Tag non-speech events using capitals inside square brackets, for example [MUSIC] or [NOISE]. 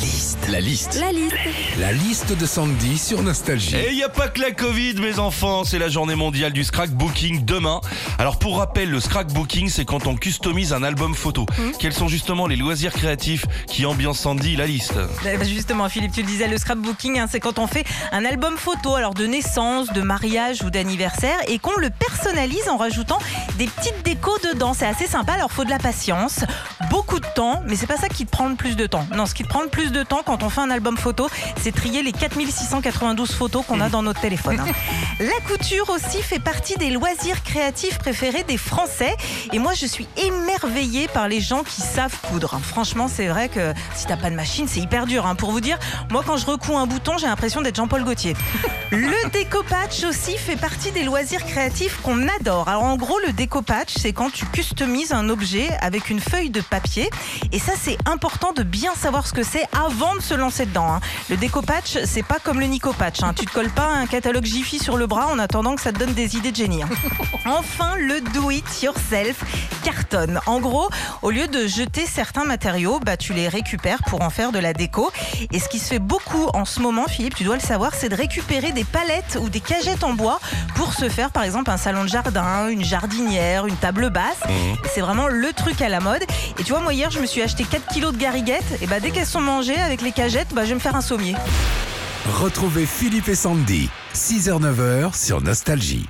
liste. La liste. La liste. La liste de Sandy sur Nostalgie. Et il n'y a pas que la Covid, mes enfants, c'est la journée mondiale du scrapbooking demain. Alors pour rappel, le scrapbooking, c'est quand on customise un album photo. Quels sont justement les loisirs créatifs qui ambiancent Sandy la liste Bah, Justement, Philippe, tu le disais, le scrapbooking, hein, c'est quand on fait un album photo, alors de naissance, de mariage ou d'anniversaire, et qu'on le personnalise en rajoutant des petites décos dedans. C'est assez sympa, alors faut de la patience, beaucoup de temps, mais c'est pas ça qui te prend le plus de temps. Non, ce qui te prend le plus de temps quand on fait un album photo, c'est trier les 4692 photos qu'on a dans notre téléphone. hein. [LAUGHS] La couture aussi fait partie des loisirs créatifs préférés des Français. Et moi, je suis émerveillée par les gens qui savent coudre. Franchement, c'est vrai que si t'as pas de machine, c'est hyper dur. hein. Pour vous dire, moi, quand je recouds un bouton, j'ai l'impression d'être Jean-Paul Gaultier. [LAUGHS] Le découpage aussi fait partie des loisirs créatifs qu'on adore. Alors, en gros, le découpage, c'est quand tu customises un objet avec une feuille de papier. Et ça, c'est important de bien savoir ce que c'est avant de se lancer dedans. hein. Le découpage, c'est pas comme le nicopatch. hein. Tu te colles pas un catalogue Jiffy sur le bras en attendant que ça te donne des idées de génie. hein. [LAUGHS] Enfin, le do it yourself cartonne. En gros, au lieu de jeter certains matériaux, bah, tu les récupères pour en faire de la déco. Et ce qui se fait beaucoup en ce moment, Philippe, tu dois le savoir, c'est de récupérer des palettes ou des cagettes en bois pour se faire, par exemple, un salon de jardin, une jardinière, une table basse. C'est vraiment le truc à la mode. Et tu vois, moi, hier, je me suis acheté 4 kilos de gariguettes. Et bah, dès qu'elles sont mangées avec les cagettes, bah, je vais me faire un sommier. Retrouvez Philippe et Sandy, 6h-9h sur Nostalgie.